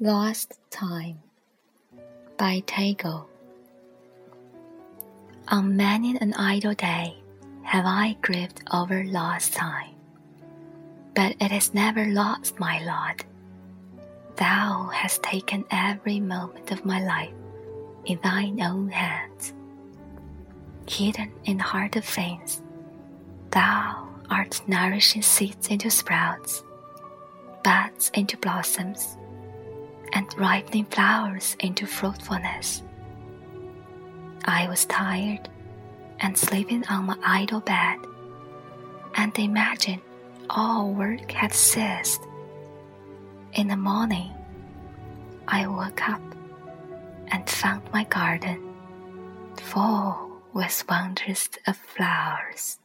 Lost Time by Tagore. On many an idle day have I grieved over lost time, but it is never lost, my Lord. Thou hast taken every moment of my life in thine own hands. Hidden in the heart of things, thou art nourishing seeds into sprouts, buds into blossoms and ripening flowers into fruitfulness. I was tired and sleeping on my idle bed, and imagined all work had ceased. In the morning, I woke up and found my garden full with wonders of flowers.